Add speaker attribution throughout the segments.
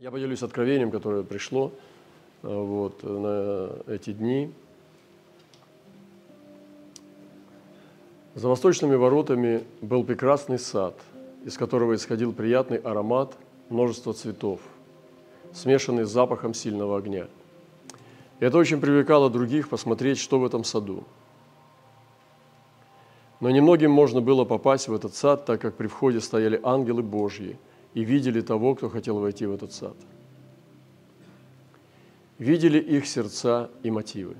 Speaker 1: Я поделюсь откровением, которое пришло э, вот, на эти дни. За восточными воротами был прекрасный сад, из которого исходил приятный аромат множества цветов, смешанный с запахом сильного огня. Это очень привлекало других посмотреть, что в этом саду. Но немногим можно было попасть в этот сад, так как при входе стояли ангелы Божьи – и видели того, кто хотел войти в этот сад. Видели их сердца и мотивы.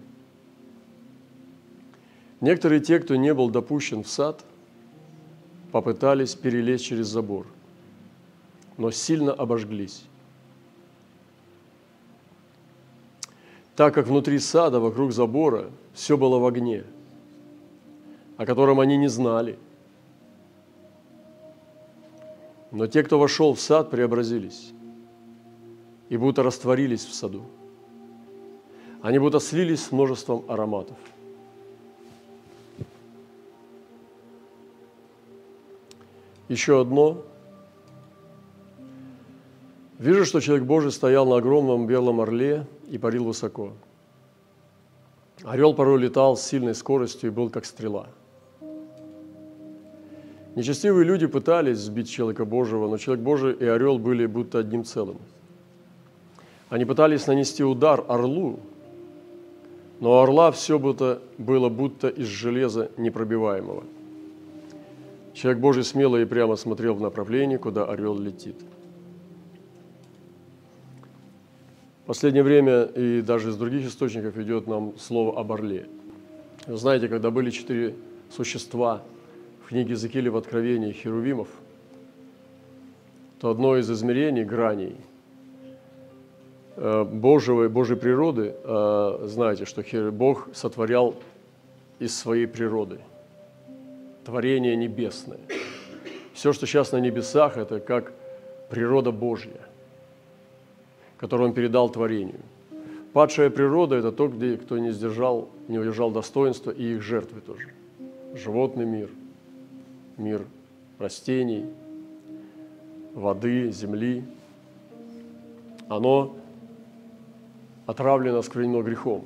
Speaker 1: Некоторые те, кто не был допущен в сад, попытались перелезть через забор, но сильно обожглись. Так как внутри сада, вокруг забора, все было в огне, о котором они не знали – но те, кто вошел в сад, преобразились и будто растворились в саду. Они будто слились с множеством ароматов. Еще одно. Вижу, что человек Божий стоял на огромном белом орле и парил высоко. Орел порой летал с сильной скоростью и был как стрела – Нечестивые люди пытались сбить человека Божьего, но человек Божий и орел были будто одним целым. Они пытались нанести удар орлу, но орла все будто, было будто из железа непробиваемого. Человек Божий смело и прямо смотрел в направлении, куда орел летит. В последнее время и даже из других источников идет нам слово об орле. Вы знаете, когда были четыре существа – в книге Закиля в Откровении Херувимов, то одно из измерений, граней э, Божьего, Божьей природы, э, знаете, что Бог сотворял из своей природы творение небесное. Все, что сейчас на небесах, это как природа Божья, которую Он передал творению. Падшая природа – это то, где кто не сдержал, не удержал достоинства и их жертвы тоже. Животный мир – мир растений, воды, земли, оно отравлено, осквернено грехом,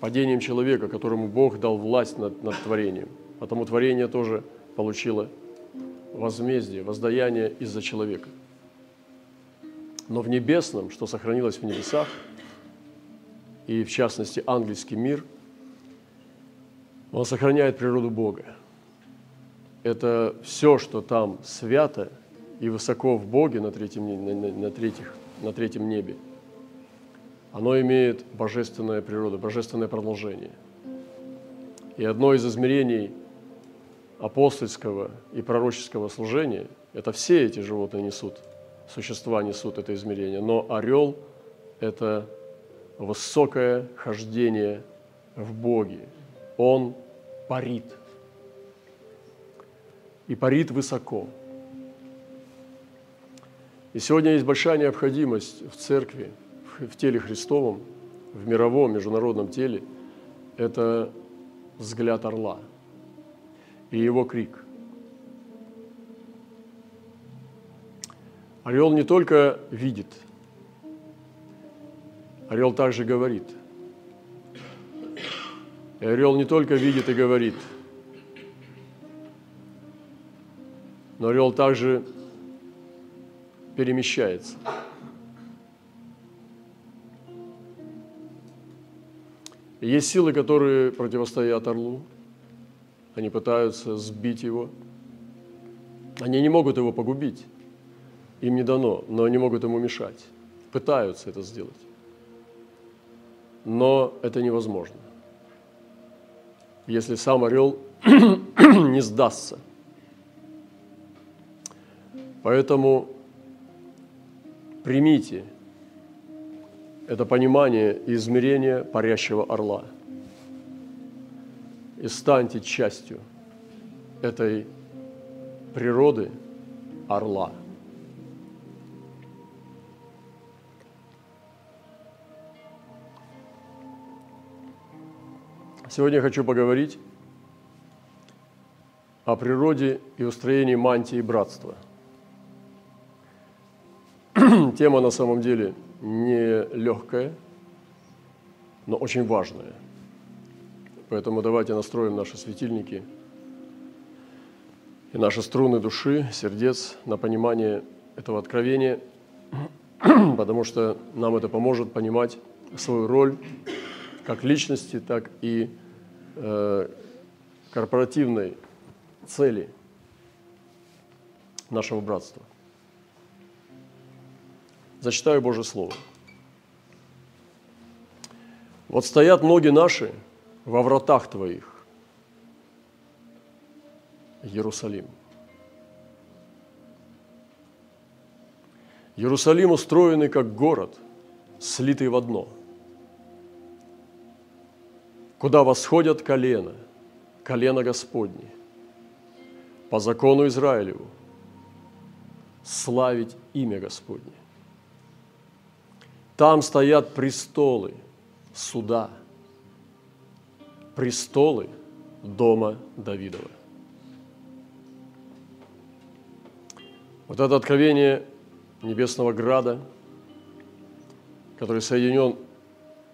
Speaker 1: падением человека, которому Бог дал власть над, над творением. Потому творение тоже получило возмездие, воздаяние из-за человека. Но в небесном, что сохранилось в небесах, и в частности ангельский мир, он сохраняет природу Бога – это все, что там свято и высоко в Боге на третьем, на, на, на, третьих, на третьем небе, оно имеет божественная природа, божественное продолжение. И одно из измерений апостольского и пророческого служения – это все эти животные несут, существа несут это измерение. Но орел – это высокое хождение в Боге. Он парит – и парит высоко. И сегодня есть большая необходимость в церкви, в теле Христовом, в мировом, международном теле, это взгляд орла и его крик. Орел не только видит, орел также говорит. И орел не только видит и говорит – но орел также перемещается. И есть силы, которые противостоят орлу. Они пытаются сбить его. Они не могут его погубить. Им не дано, но они могут ему мешать. Пытаются это сделать. Но это невозможно. Если сам орел не сдастся – Поэтому примите это понимание и измерение парящего орла и станьте частью этой природы орла. Сегодня я хочу поговорить о природе и устроении мантии братства – тема на самом деле не легкая, но очень важная. Поэтому давайте настроим наши светильники и наши струны души, сердец на понимание этого откровения, потому что нам это поможет понимать свою роль как личности, так и э, корпоративной цели нашего братства. Зачитаю Божье Слово. Вот стоят ноги наши во вратах Твоих, Иерусалим. Иерусалим устроенный как город, слитый в одно, куда восходят колено, колено Господне, по закону Израилеву, славить имя Господне. Там стоят престолы суда, престолы дома Давидова. Вот это откровение Небесного Града, который соединен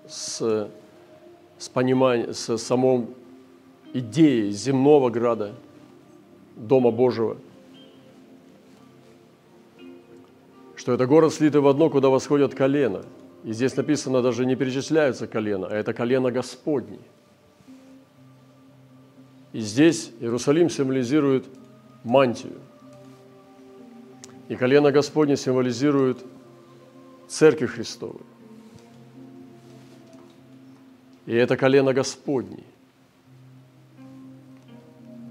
Speaker 1: с, с пониманием, с самой идеей земного Града, Дома Божьего – что это город слитый в одно, куда восходят колено. И здесь написано, даже не перечисляются колено, а это колено Господне. И здесь Иерусалим символизирует мантию. И колено Господне символизирует Церковь Христовую. И это колено Господне.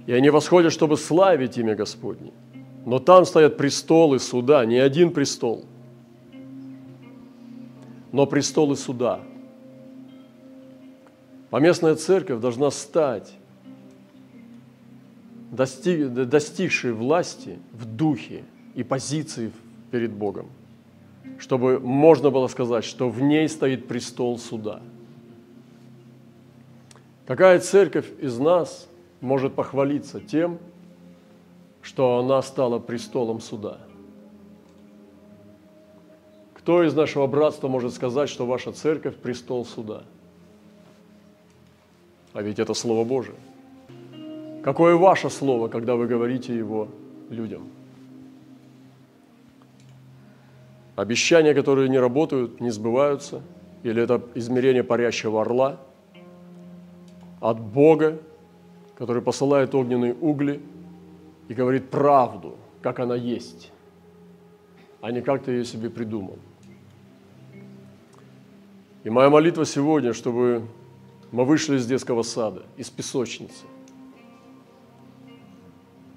Speaker 1: И они восходят, чтобы славить имя Господне. Но там стоят престолы суда, не один престол, но престолы суда. Поместная церковь должна стать достиг, достигшей власти в духе и позиции перед Богом, чтобы можно было сказать, что в ней стоит престол суда. Какая церковь из нас может похвалиться тем, что она стала престолом суда. Кто из нашего братства может сказать, что ваша церковь – престол суда? А ведь это Слово Божие. Какое ваше слово, когда вы говорите его людям? Обещания, которые не работают, не сбываются, или это измерение парящего орла от Бога, который посылает огненные угли – и говорит правду, как она есть, а не как ты ее себе придумал. И моя молитва сегодня, чтобы мы вышли из детского сада, из песочницы,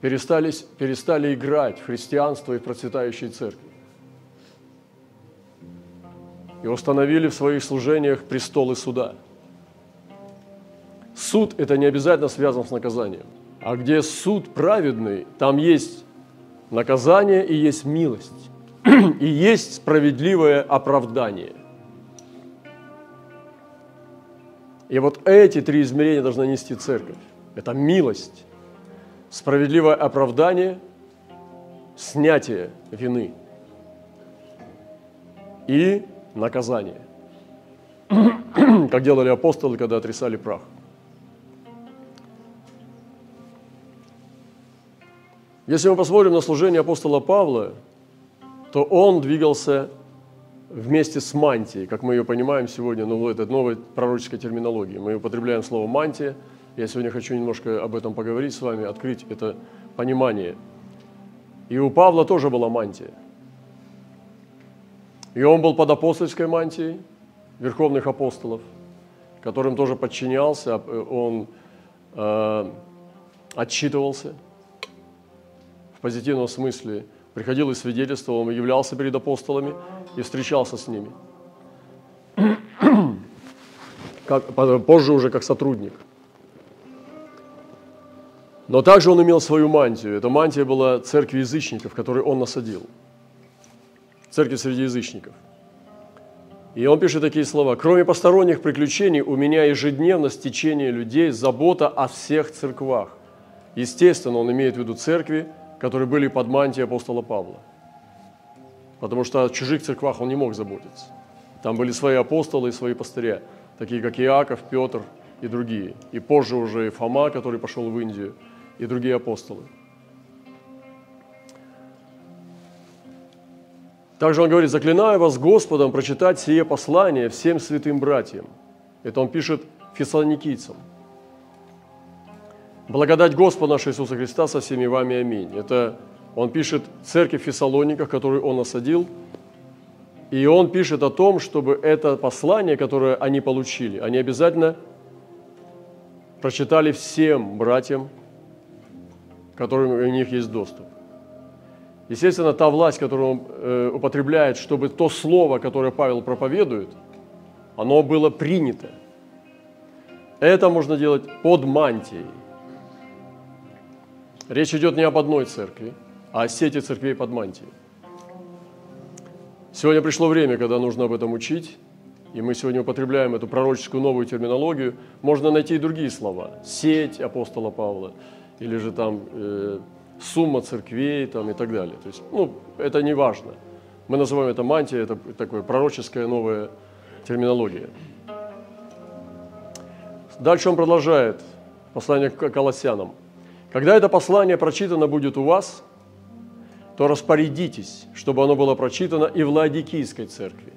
Speaker 1: перестали, перестали играть в христианство и в процветающей церкви. И установили в своих служениях престолы суда. Суд – это не обязательно связан с наказанием – а где суд праведный, там есть наказание и есть милость, и есть справедливое оправдание. И вот эти три измерения должна нести церковь. Это милость, справедливое оправдание, снятие вины и наказание. Как делали апостолы, когда отрисали прах. Если мы посмотрим на служение апостола Павла, то он двигался вместе с мантией, как мы ее понимаем сегодня, ну, это новая пророческая терминология. Мы употребляем слово «мантия». Я сегодня хочу немножко об этом поговорить с вами, открыть это понимание. И у Павла тоже была мантия. И он был под апостольской мантией верховных апостолов, которым тоже подчинялся, он э, отчитывался – позитивном смысле приходил и свидетельствовал, он являлся перед апостолами и встречался с ними. Как, позже уже как сотрудник. Но также он имел свою мантию. Эта мантия была церкви язычников, которую он насадил. Церковь среди язычников. И он пишет такие слова. «Кроме посторонних приключений, у меня ежедневно стечение людей, забота о всех церквах». Естественно, он имеет в виду церкви, которые были под мантией апостола Павла. потому что о чужих церквах он не мог заботиться. Там были свои апостолы и свои пастыря, такие как Иаков, Петр и другие. И позже уже и Фома, который пошел в Индию, и другие апостолы. Также он говорит, заклинаю вас Господом прочитать сие послание всем святым братьям. Это он пишет фессалоникийцам. Благодать Господа нашего Иисуса Христа со всеми вами. Аминь. Это он пишет церкви в Фессалониках, которую он осадил, и он пишет о том, чтобы это послание, которое они получили, они обязательно прочитали всем братьям, которым у них есть доступ. Естественно, та власть, которую он э, употребляет, чтобы то слово, которое Павел проповедует, оно было принято. Это можно делать под мантией. Речь идет не об одной церкви, а о сети церквей под мантией. Сегодня пришло время, когда нужно об этом учить, и мы сегодня употребляем эту пророческую новую терминологию. Можно найти и другие слова. Сеть апостола Павла, или же там э, сумма церквей там, и так далее. То есть, ну, это не важно. Мы называем это мантия, это такое пророческая новая терминология. Дальше он продолжает послание к Колоссянам. Когда это послание прочитано будет у вас, то распорядитесь, чтобы оно было прочитано и в Ладикийской церкви.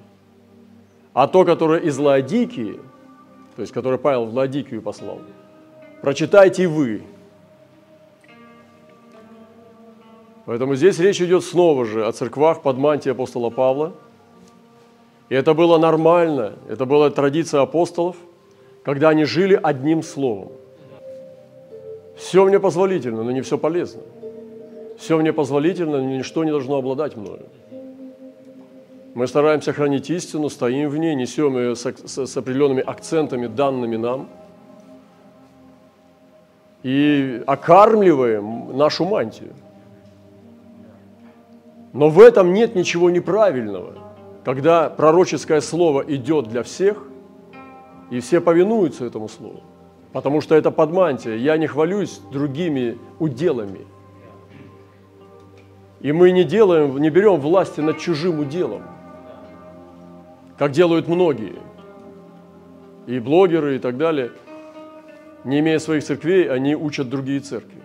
Speaker 1: А то, которое из Ладикии, то есть которое Павел в Ладикию послал, прочитайте вы. Поэтому здесь речь идет снова же о церквах под мантией апостола Павла. И это было нормально, это была традиция апостолов, когда они жили одним словом. Все мне позволительно, но не все полезно. Все мне позволительно, но ничто не должно обладать мною. Мы стараемся хранить истину, стоим в ней, несем ее с, с, с определенными акцентами, данными нам, и окармливаем нашу мантию. Но в этом нет ничего неправильного, когда пророческое слово идет для всех, и все повинуются этому слову, потому что это подмантия. Я не хвалюсь другими уделами – и мы не делаем, не берем власти над чужим уделом, как делают многие. И блогеры и так далее, не имея своих церквей, они учат другие церкви,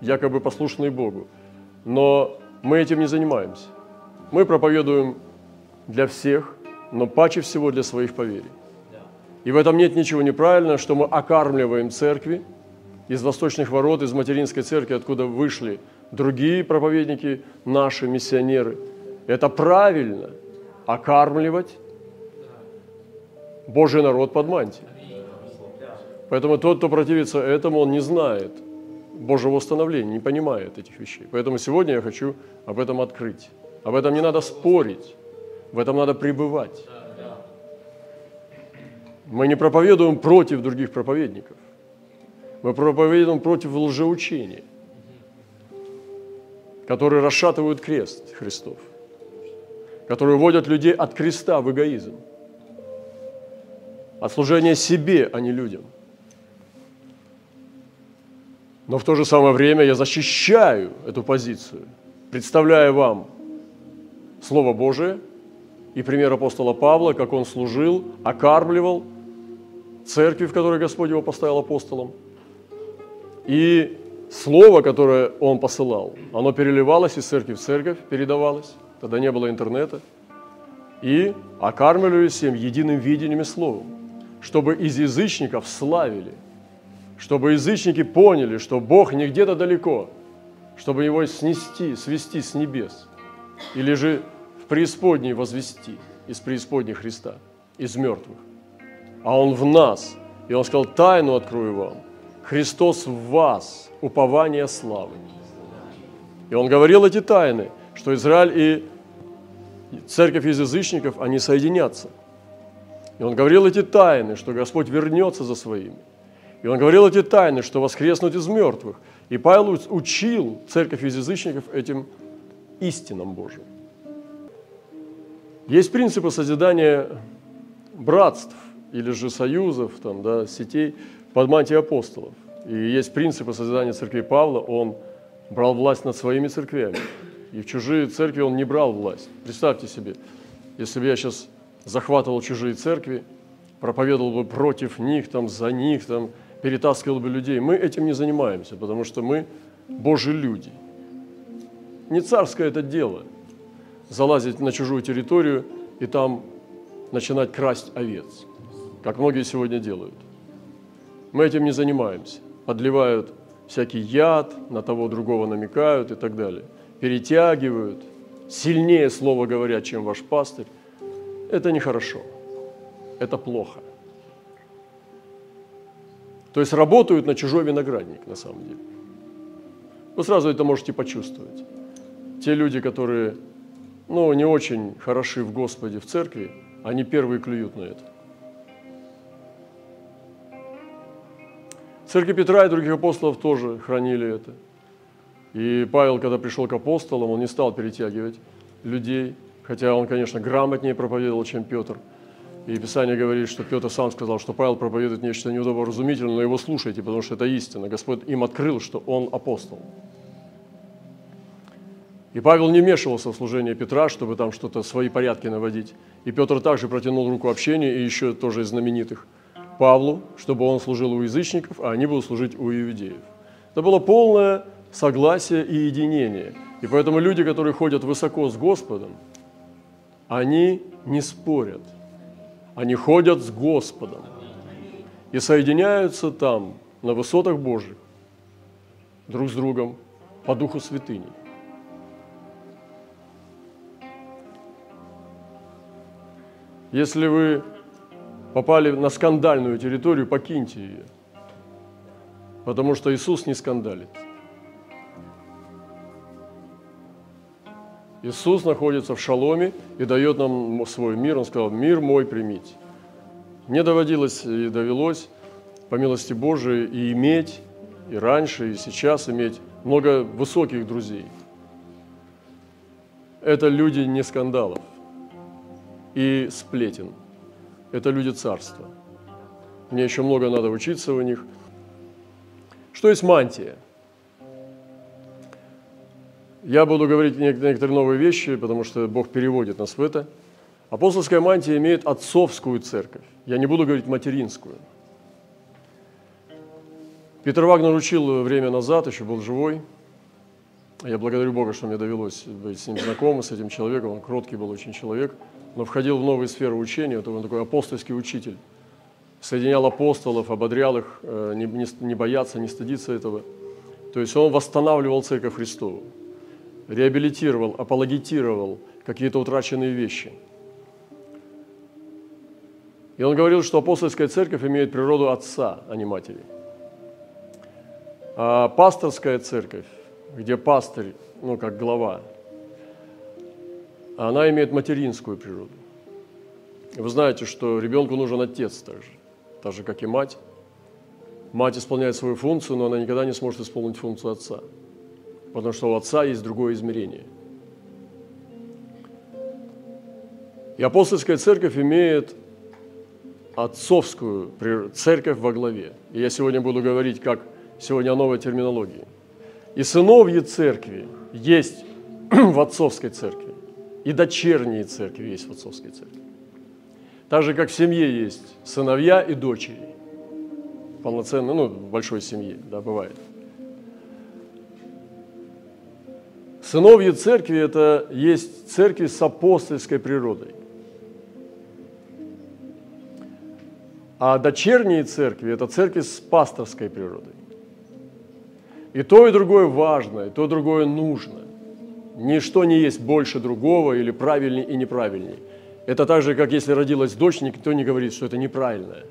Speaker 1: якобы послушные Богу. Но мы этим не занимаемся. Мы проповедуем для всех, но паче всего для своих поверий. И в этом нет ничего неправильного, что мы окармливаем церкви из восточных ворот, из материнской церкви, откуда вышли другие проповедники, наши миссионеры. Это правильно – окармливать Божий народ под мантией. Поэтому тот, кто противится этому, он не знает Божьего установления, не понимает этих вещей. Поэтому сегодня я хочу об этом открыть. Об этом не надо спорить, в этом надо пребывать. Мы не проповедуем против других проповедников. Мы проповедуем против лжеучения которые расшатывают крест Христов, которые вводят людей от креста в эгоизм, от служения себе, а не людям. Но в то же самое время я защищаю эту позицию, представляя вам Слово Божие и пример апостола Павла, как он служил, окармливал церкви, в которой Господь его поставил апостолом, и слово, которое он посылал, оно переливалось из церкви в церковь, передавалось, тогда не было интернета, и окармливались им единым видением и словом, чтобы из язычников славили, чтобы язычники поняли, что Бог не где-то далеко, чтобы его снести, свести с небес, или же в преисподней возвести из преисподней Христа, из мертвых. А Он в нас. И Он сказал, тайну открою вам. Христос в вас – упование славы. И он говорил эти тайны, что Израиль и церковь из язычников, они соединятся. И он говорил эти тайны, что Господь вернется за своими. И он говорил эти тайны, что воскреснут из мертвых. И Павел учил церковь из язычников этим истинам Божьим. Есть принципы созидания братств или же союзов, там, да, сетей под мантией апостолов. И есть принципы созидания церкви Павла, он брал власть над своими церквями. И в чужие церкви он не брал власть. Представьте себе, если бы я сейчас захватывал чужие церкви, проповедовал бы против них, там, за них, там, перетаскивал бы людей. Мы этим не занимаемся, потому что мы Божьи люди. Не царское это дело залазить на чужую территорию и там начинать красть овец, как многие сегодня делают. Мы этим не занимаемся. Подливают всякий яд, на того другого намекают и так далее. Перетягивают, сильнее слово говорят, чем ваш пастырь. Это нехорошо, это плохо. То есть работают на чужой виноградник на самом деле. Вы сразу это можете почувствовать. Те люди, которые ну, не очень хороши в Господе, в церкви, они первые клюют на это. Церковь Петра и других апостолов тоже хранили это. И Павел, когда пришел к апостолам, он не стал перетягивать людей, хотя он, конечно, грамотнее проповедовал, чем Петр. И Писание говорит, что Петр сам сказал, что Павел проповедует нечто неудоборазумительное, но его слушайте, потому что это истина. Господь им открыл, что он апостол. И Павел не вмешивался в служение Петра, чтобы там что-то, свои порядки наводить. И Петр также протянул руку общения, и еще тоже из знаменитых – Павлу, чтобы он служил у язычников, а они будут служить у иудеев. Это было полное согласие и единение. И поэтому люди, которые ходят высоко с Господом, они не спорят, они ходят с Господом и соединяются там, на высотах Божьих, друг с другом по Духу Святыни. Если вы попали на скандальную территорию, покиньте ее. Потому что Иисус не скандалит. Иисус находится в шаломе и дает нам свой мир. Он сказал, мир мой примите. Мне доводилось и довелось, по милости Божией, и иметь, и раньше, и сейчас иметь много высоких друзей. Это люди не скандалов и сплетен – это люди царства. Мне еще много надо учиться у них. Что есть мантия? Я буду говорить некоторые новые вещи, потому что Бог переводит нас в это. Апостольская мантия имеет отцовскую церковь. Я не буду говорить материнскую. Питер Вагнер учил время назад, еще был живой. Я благодарю Бога, что мне довелось быть с ним знакомым, с этим человеком. Он кроткий был очень человек – но входил в новые сферы учения, вот он такой апостольский учитель. Соединял апостолов, ободрял их э, не, не, не бояться, не стыдиться этого. То есть он восстанавливал Церковь Христову, реабилитировал, апологетировал какие-то утраченные вещи. И он говорил, что апостольская церковь имеет природу отца, а не матери. А пасторская церковь, где пастырь, ну, как глава, она имеет материнскую природу. Вы знаете, что ребенку нужен отец также, так же, как и мать. Мать исполняет свою функцию, но она никогда не сможет исполнить функцию отца, потому что у отца есть другое измерение. И апостольская церковь имеет отцовскую церковь во главе. И я сегодня буду говорить, как сегодня о новой терминологии. И сыновья церкви есть в отцовской церкви. И дочерние церкви есть в отцовской церкви. Так же, как в семье есть сыновья и дочери. Полноценно, ну, в большой семье, да, бывает. Сыновья церкви – это есть церкви с апостольской природой. А дочерние церкви – это церкви с пасторской природой. И то, и другое важно, и то, и другое нужно. Ничто не есть больше другого или правильнее и неправильнее. Это так же, как если родилась дочь, никто не говорит, что это неправильное.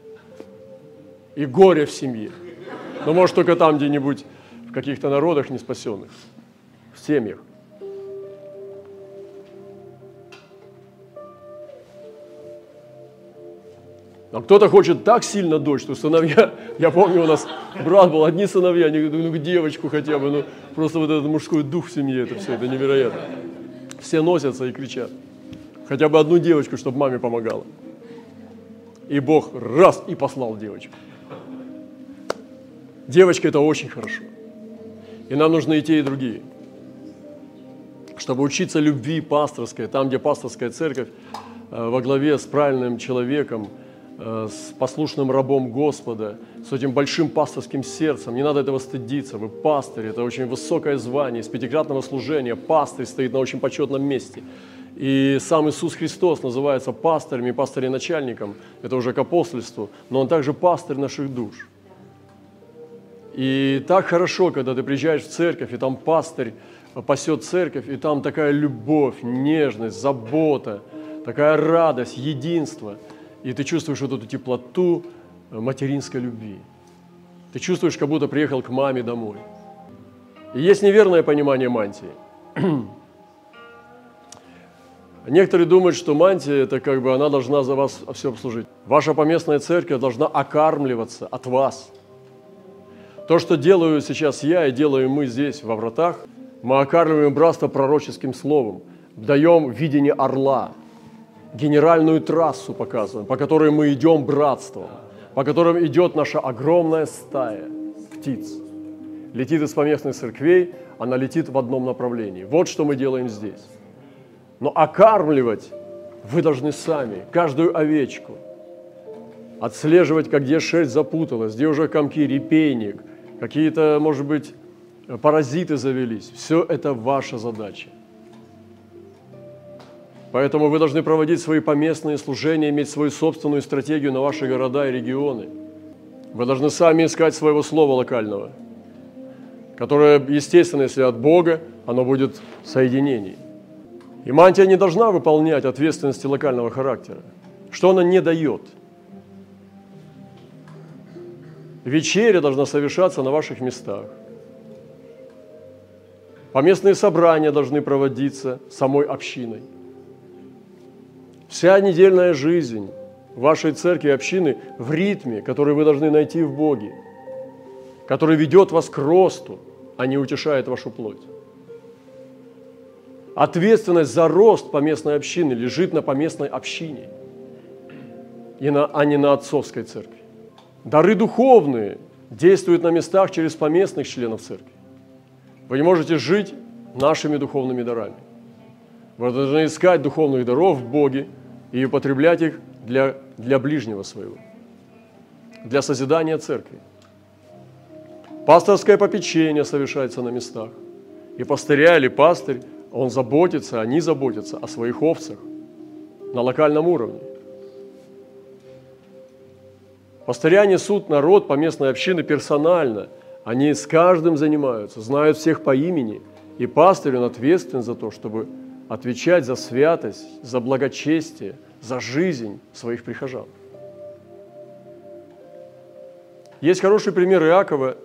Speaker 1: И горе в семье. Но может только там где-нибудь в каких-то народах неспасенных, в семьях. А кто-то хочет так сильно дочь, что сыновья, я помню, у нас брат был, одни сыновья, они ну девочку хотя бы, ну просто вот этот мужской дух в семье, это все, это невероятно. Все носятся и кричат. Хотя бы одну девочку, чтобы маме помогала. И Бог раз и послал девочку. Девочка – это очень хорошо. И нам нужны и те, и другие. чтобы учиться любви пасторской, там, где пасторская церковь э, во главе с правильным человеком, с послушным рабом Господа, с этим большим пасторским сердцем. Не надо этого стыдиться. Вы пастырь, это очень высокое звание, из пятикратного служения. Пастырь стоит на очень почетном месте. И сам Иисус Христос называется пастырем и пастырем-начальником. Это уже к апостольству. Но Он также пастырь наших душ. И так хорошо, когда ты приезжаешь в церковь, и там пастырь пасет церковь, и там такая любовь, нежность, забота, такая радость, единство. И ты чувствуешь вот эту теплоту материнской любви. Ты чувствуешь, как будто приехал к маме домой. И есть неверное понимание мантии. Некоторые думают, что мантия – это как бы она должна за вас все обслужить. Ваша поместная церковь должна окармливаться от вас. То, что делаю сейчас я и делаем мы здесь, во вратах – мы окармливаем братство пророческим словом, даем видение орла, генеральную трассу показываем, по которой мы идем братством, по которым идет наша огромная стая птиц. Летит из поместных церквей, она летит в одном направлении. Вот что мы делаем здесь. Но окармливать вы должны сами, каждую овечку. Отслеживать, как где шерсть запуталась, где уже комки, репейник, какие-то, может быть, паразиты завелись. Все это ваша задача. Поэтому вы должны проводить свои поместные служения, иметь свою собственную стратегию на ваши города и регионы. Вы должны сами искать своего слова локального, которое, естественно, если от Бога, оно будет в соединении. И мантия не должна выполнять ответственности локального характера. Что она не дает? Вечеря должна совершаться на ваших местах. Поместные собрания должны проводиться самой общиной. Вся недельная жизнь вашей церкви общины в ритме, который вы должны найти в Боге, который ведет вас к росту, а не утешает вашу плоть. Ответственность за рост поместной общины лежит на поместной общине, и на, а не на отцовской церкви. Дары духовные действуют на местах через поместных членов церкви. Вы не можете жить нашими духовными дарами. Вы должны искать духовных даров в Боге и употреблять их для, для ближнего своего, для созидания церкви. Пасторское попечение совершается на местах. И пастыря или пастырь, он заботится, они заботятся о своих овцах на локальном уровне. Пастыря несут народ по местной общине персонально – они с каждым занимаются, знают всех по имени, и пастырь, он ответственен за то, чтобы отвечать за святость, за благочестие, за жизнь своих прихожан. Есть хороший пример Иакова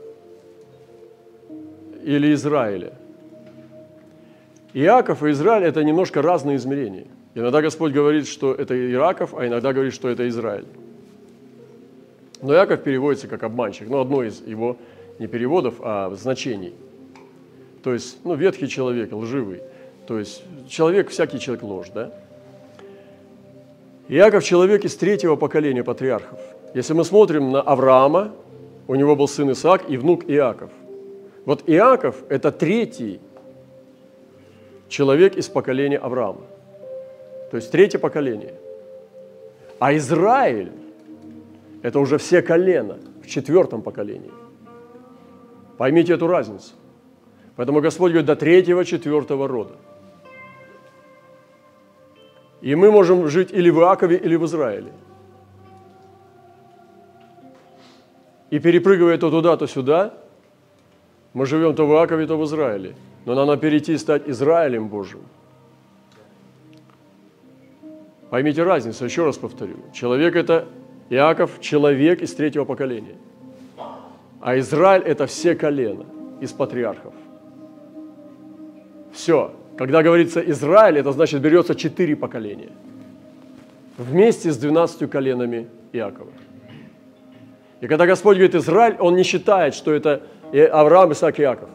Speaker 1: или Израиля. Иаков и Израиль – это немножко разные измерения. Иногда Господь говорит, что это Иаков, а иногда говорит, что это Израиль. Но Иаков переводится как обманщик, но одно из его не переводов, а значений. То есть, ну, ветхий человек, лживый. То есть, человек, всякий человек ложь, да? Иаков – человек из третьего поколения патриархов. Если мы смотрим на Авраама, у него был сын Исаак и внук Иаков. Вот Иаков – это третий человек из поколения Авраама. То есть третье поколение. А Израиль – это уже все колена в четвертом поколении. Поймите эту разницу. Поэтому Господь говорит до третьего, четвертого рода. И мы можем жить или в Иакове, или в Израиле. И перепрыгивая то туда, то сюда, мы живем то в Иакове, то в Израиле. Но надо перейти и стать Израилем Божьим. Поймите разницу, еще раз повторю. Человек – это Иаков, человек из третьего поколения – а Израиль – это все колена из патриархов. Все. Когда говорится Израиль, это значит берется четыре поколения. Вместе с двенадцатью коленами Иакова. И когда Господь говорит Израиль, Он не считает, что это Авраам, Исаак и Иаков.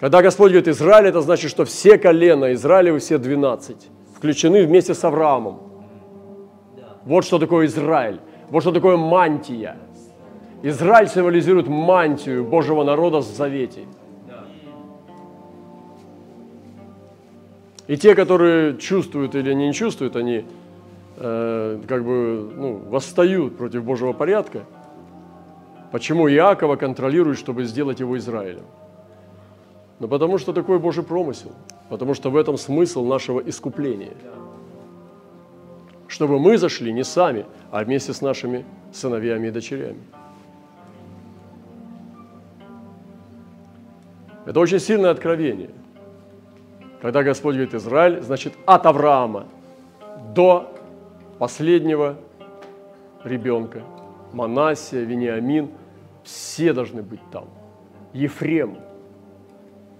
Speaker 1: Когда Господь говорит Израиль, это значит, что все колена Израилевы, все двенадцать включены вместе с Авраамом. Вот что такое Израиль. Вот что такое мантия – Израиль символизирует мантию Божьего народа в завете. И те, которые чувствуют или не чувствуют, они э, как бы ну, восстают против Божьего порядка. Почему Иакова контролирует, чтобы сделать его Израилем? Ну, потому что такой Божий промысел. Потому что в этом смысл нашего искупления. Чтобы мы зашли не сами, а вместе с нашими сыновьями и дочерями. Это очень сильное откровение. Когда Господь говорит Израиль, значит от Авраама до последнего ребенка, Манасия, Вениамин, все должны быть там. Ефрем,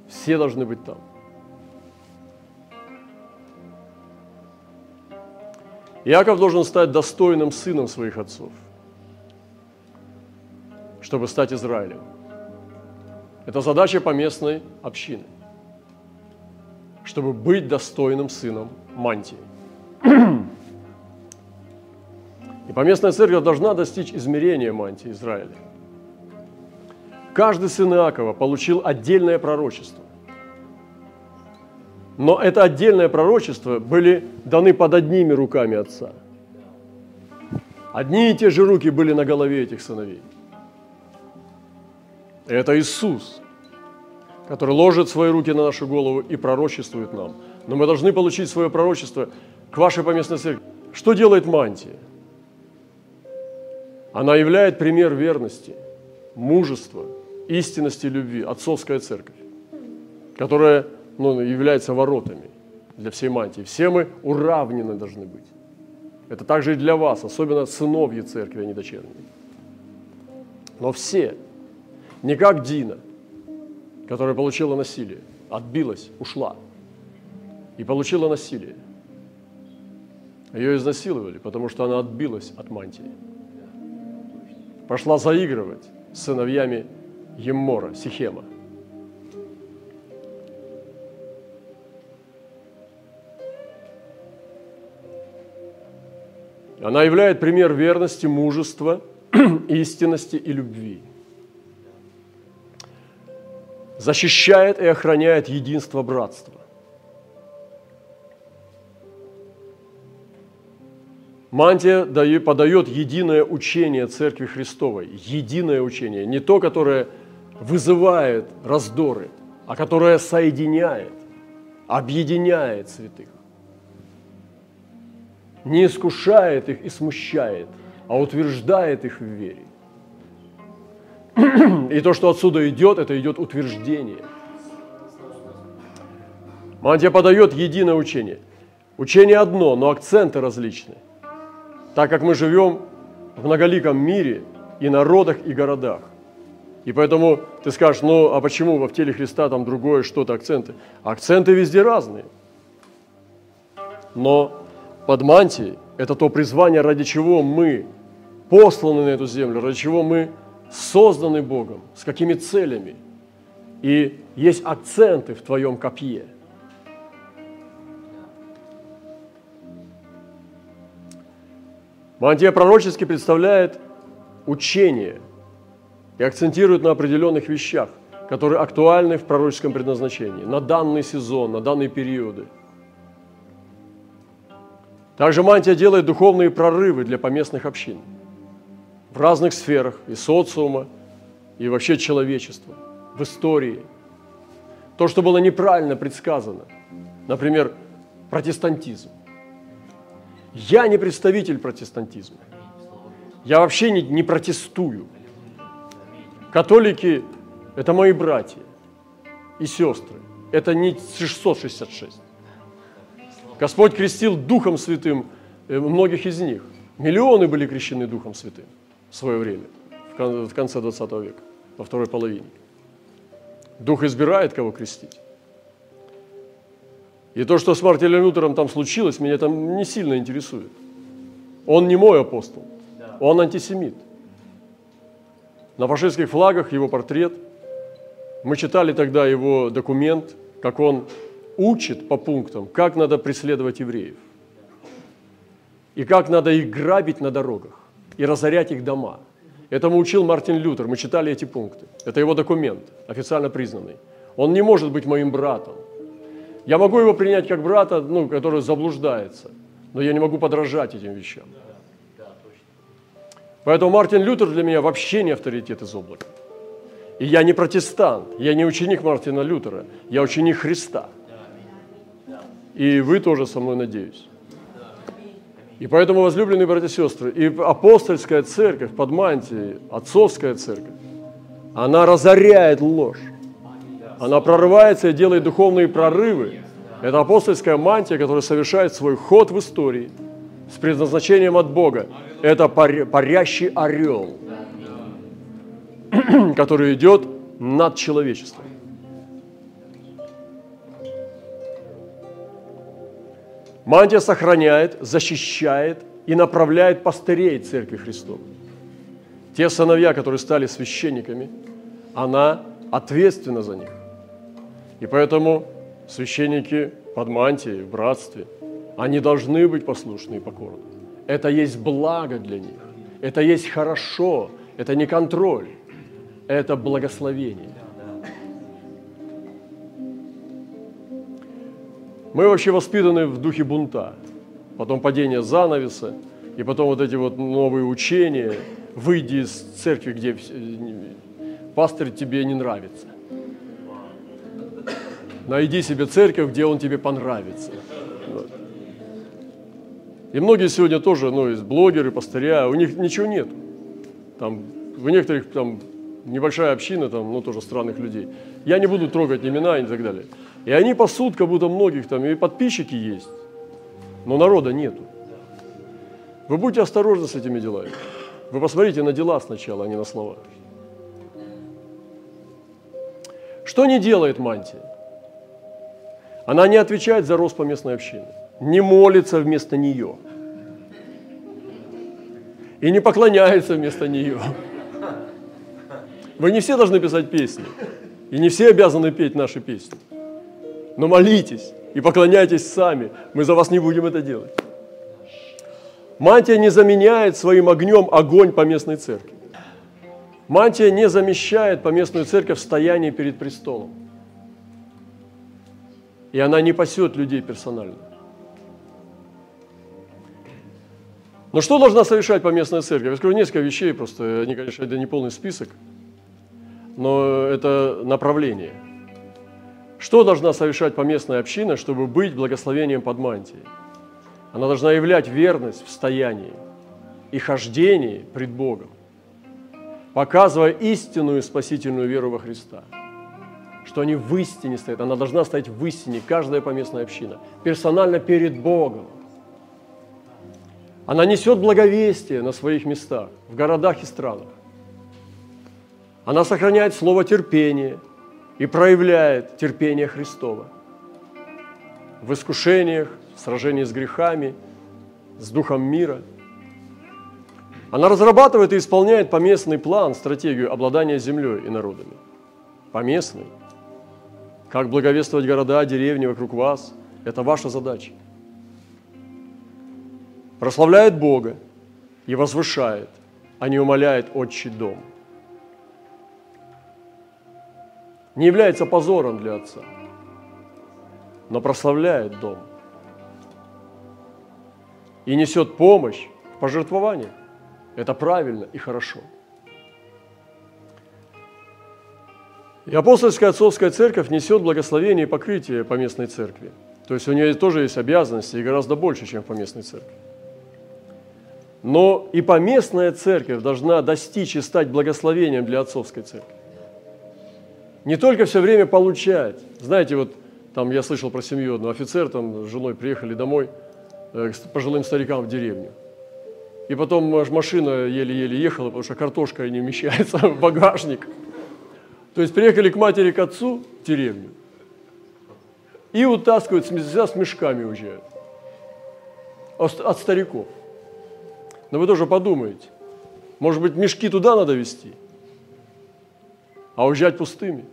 Speaker 1: все должны быть там. Иаков должен стать достойным сыном своих отцов, чтобы стать Израилем. Это задача поместной общины, чтобы быть достойным сыном мантии. И поместная церковь должна достичь измерения мантии Израиля. Каждый сын Иакова получил отдельное пророчество. Но это отдельное пророчество были даны под одними руками отца. Одни и те же руки были на голове этих сыновей. Это Иисус, который ложит свои руки на нашу голову и пророчествует нам. Но мы должны получить свое пророчество к вашей поместной церкви. Что делает мантия? Она являет пример верности, мужества, истинности любви, отцовская церковь, которая ну, является воротами для всей мантии. Все мы уравнены должны быть. Это также и для вас, особенно сыновьи церкви, а не дочерние. Но все – не как Дина, которая получила насилие, отбилась, ушла и получила насилие. Ее изнасиловали, потому что она отбилась от мантии. Пошла заигрывать с сыновьями Еммора, Сихема. Она являет пример верности, мужества, истинности и любви – защищает и охраняет единство братства. Мантия подает единое учение Церкви Христовой, единое учение, не то, которое вызывает раздоры, а которое соединяет, объединяет святых. Не искушает их и смущает, а утверждает их в вере. И то, что отсюда идет, это идет утверждение. Мантия подает единое учение. Учение одно, но акценты различны. Так как мы живем в многоликом мире и народах, и городах. И поэтому ты скажешь, ну а почему в теле Христа там другое что-то, акценты? Акценты везде разные. Но под мантией – это то призвание, ради чего мы посланы на эту землю, ради чего мы созданы Богом, с какими целями. И есть акценты в твоем копье. Мантия пророчески представляет учение и акцентирует на определенных вещах, которые актуальны в пророческом предназначении, на данный сезон, на данные периоды. Также мантия делает духовные прорывы для поместных общин – в разных сферах и социума, и вообще человечества, в истории. То, что было неправильно предсказано, например, протестантизм. Я не представитель протестантизма. Я вообще не, не протестую. Католики – это мои братья и сестры. Это не 666. Господь крестил Духом Святым э, многих из них. Миллионы были крещены Духом Святым в свое время, в конце 20 века, во второй половине. Дух избирает, кого крестить. И то, что с Мартином Лютером там случилось, меня там не сильно интересует. Он не мой апостол, он антисемит. На фашистских флагах его портрет. Мы читали тогда его документ, как он учит по пунктам, как надо преследовать евреев. И как надо их грабить на дорогах и разорять их дома. Этому учил Мартин Лютер, мы читали эти пункты. Это его документ, официально признанный. Он не может быть моим братом. Я могу его принять как брата, ну, который заблуждается, но я не могу подражать этим вещам. Поэтому Мартин Лютер для меня вообще не авторитет из облака. И я не протестант, я не ученик Мартина Лютера, я ученик Христа. И вы тоже со мной, надеюсь. И поэтому, возлюбленные братья и сестры, и апостольская церковь под мантией, отцовская церковь, она разоряет ложь. Она прорывается и делает духовные прорывы. Это апостольская мантия, которая совершает свой ход в истории с предназначением от Бога. Это парящий орел, который идет над человечеством. Мантия сохраняет, защищает и направляет пастырей Церкви Христовой. Те сыновья, которые стали священниками, она ответственна за них. И поэтому священники под мантией, в братстве, они должны быть послушны и покорны. Это есть благо для них. Это есть хорошо. Это не контроль. Это благословение. Мы вообще воспитаны в духе бунта. Потом падение занавеса, и потом вот эти вот новые учения. Выйди из церкви, где пастор тебе не нравится. Найди себе церковь, где он тебе понравится. Вот. И многие сегодня тоже, ну, из блогеры, пастыря, у них ничего нет. Там, в некоторых там небольшая община, там, ну, тоже странных людей. Я не буду трогать имена и так далее. И они пасут, как будто многих там, и подписчики есть, но народа нету. Вы будьте осторожны с этими делами. Вы посмотрите на дела сначала, а не на слова. Что не делает мантия? Она не отвечает за рост поместной общины, не молится вместо нее и не поклоняется вместо нее. Вы не все должны писать песни, и не все обязаны петь наши песни. Но молитесь и поклоняйтесь сами, мы за вас не будем это делать. Мантия не заменяет своим огнем огонь поместной церкви. Мантия не замещает поместную церковь в стоянии перед престолом. И она не пасет людей персонально. Но что должна совершать поместная церковь? Я скажу несколько вещей, просто они, конечно, это не полный список, но это направление. Что должна совершать поместная община, чтобы быть благословением под мантией? Она должна являть верность в стоянии и хождении пред Богом, показывая истинную спасительную веру во Христа – что они в истине стоят. Она должна стоять в истине, каждая поместная община, персонально перед Богом. Она несет благовестие на своих местах, в городах и странах. Она сохраняет слово терпения и проявляет терпение Христова в искушениях, в сражении с грехами, с духом мира. Она разрабатывает и исполняет поместный план, стратегию обладания землей и народами. Поместный – как благовествовать города, деревни вокруг вас – это ваша задача. Прославляет Бога и возвышает, а не умоляет отчий дом. Не является позором для Отца, но прославляет дом. И несет помощь в пожертвовании. Это правильно и хорошо – И апостольская отцовская церковь несет благословение и покрытие поместной церкви. То есть у нее тоже есть обязанности и гораздо больше, чем в поместной церкви. Но и поместная церковь должна достичь и стать благословением для отцовской церкви. Не только все время получать. Знаете, вот там я слышал про семью одну, офицер там с женой приехали домой э, к пожилым старикам в деревню. И потом машина еле-еле ехала, потому что картошка не вмещается в багажник. То есть приехали к матери, к отцу в деревню и утаскивают, с мешками уезжают от стариков. Но вы тоже подумайте, может быть, мешки туда надо везти, а уезжать пустыми.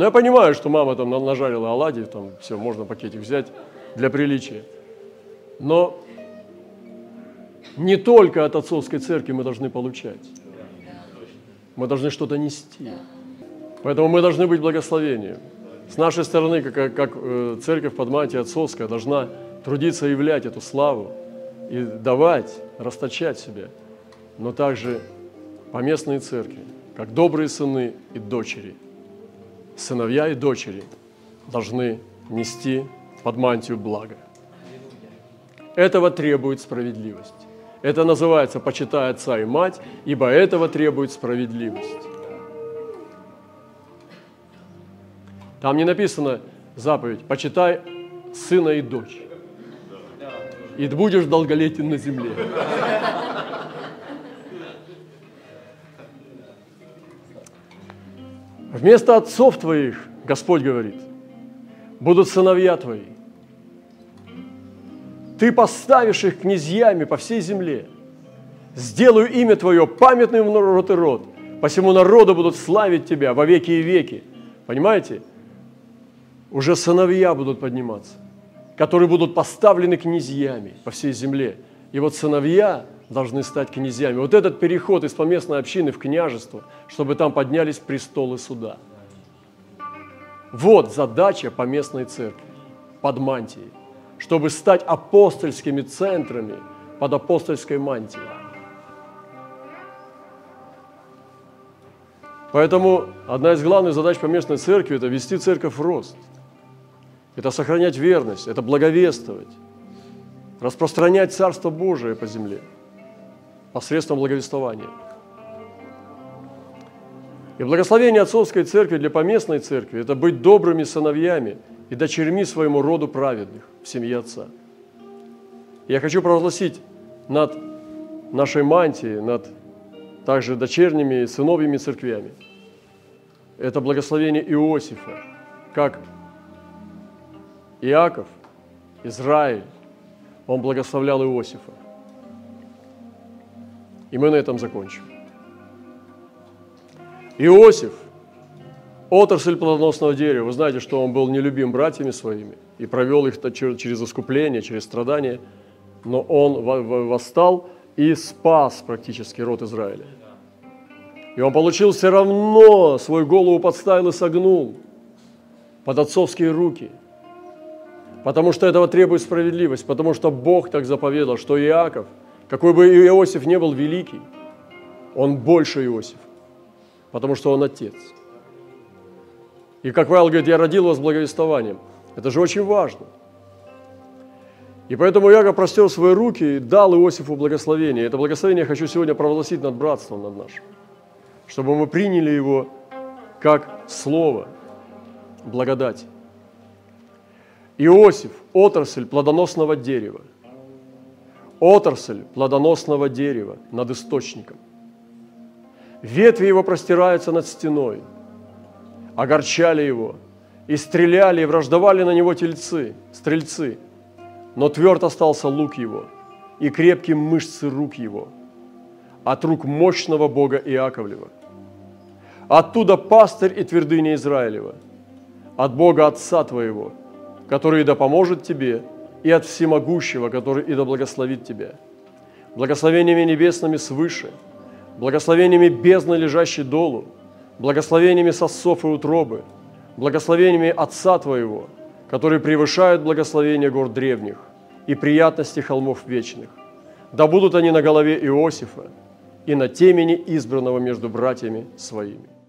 Speaker 1: Но я понимаю, что мама там нажарила оладьи, там все, можно пакетик взять для приличия. Но не только от отцовской церкви мы должны получать. Мы должны что-то нести. Поэтому мы должны быть благословением. С нашей стороны, как, как э, церковь под мантией отцовская, должна трудиться являть эту славу и давать, расточать себя, но также поместные церкви, как добрые сыны и дочери, сыновья и дочери должны нести под мантию блага. Этого требует справедливость. Это называется «почитай отца и мать», ибо этого требует справедливость. Там не написано заповедь «почитай сына и дочь» и будешь долголетен на земле. Вместо отцов твоих, Господь говорит, будут сыновья твои. Ты поставишь их князьями по всей земле. Сделаю имя Твое памятным в род и род. Посему народу будут славить Тебя во веки и веки. Понимаете? Уже сыновья будут подниматься, которые будут поставлены князьями по всей земле. И вот сыновья должны стать князьями. Вот этот переход из поместной общины в княжество, чтобы там поднялись престолы суда. Вот задача поместной церкви под мантией, чтобы стать апостольскими центрами под апостольской мантией. Поэтому одна из главных задач поместной церкви – это вести церковь в рост. Это сохранять верность, это благовествовать, распространять Царство Божие по земле – посредством благовествования. И благословение отцовской церкви для поместной церкви – это быть добрыми сыновьями и дочерьми своему роду праведных в семье Отца. Я хочу провозгласить над нашей мантией, над также дочерними и сыновьими церквями. Это благословение Иосифа, как Иаков, Израиль, он благословлял Иосифа. И мы на этом закончим. Иосиф, отрасль плодоносного дерева, вы знаете, что он был нелюбим братьями своими и провел их через искупление, через страдания, но он восстал и спас практически род Израиля. И он получил все равно, свою голову подставил и согнул под отцовские руки. Потому что этого требует справедливость, потому что Бог так заповедал, что Иаков – какой бы Иосиф не был великий, он больше Иосиф, потому что он отец. И, как Павел говорит, я родил вас благовествованием. Это же очень важно. И поэтому Иаков простер свои руки и дал Иосифу благословение. Это благословение я хочу сегодня провозгласить над братством над нашим, чтобы мы приняли его как слово, благодать. Иосиф – отрасль плодоносного дерева – отрасль плодоносного дерева над источником. Ветви его простираются над стеной, огорчали его, и стреляли, и враждовали на него тельцы, стрельцы. Но тверд остался лук его, и крепкие мышцы рук его, от рук мощного Бога Иаковлева. Оттуда пастырь и твердыня Израилева, от Бога Отца твоего, который да поможет тебе и от всемогущего, который и да благословит тебя. Благословениями небесными свыше, благословениями бездны, лежащей долу, благословениями сосцов и утробы, благословениями Отца Твоего, которые превышают благословения гор древних и приятности холмов вечных. Да будут они на голове Иосифа и на темени избранного между братьями своими.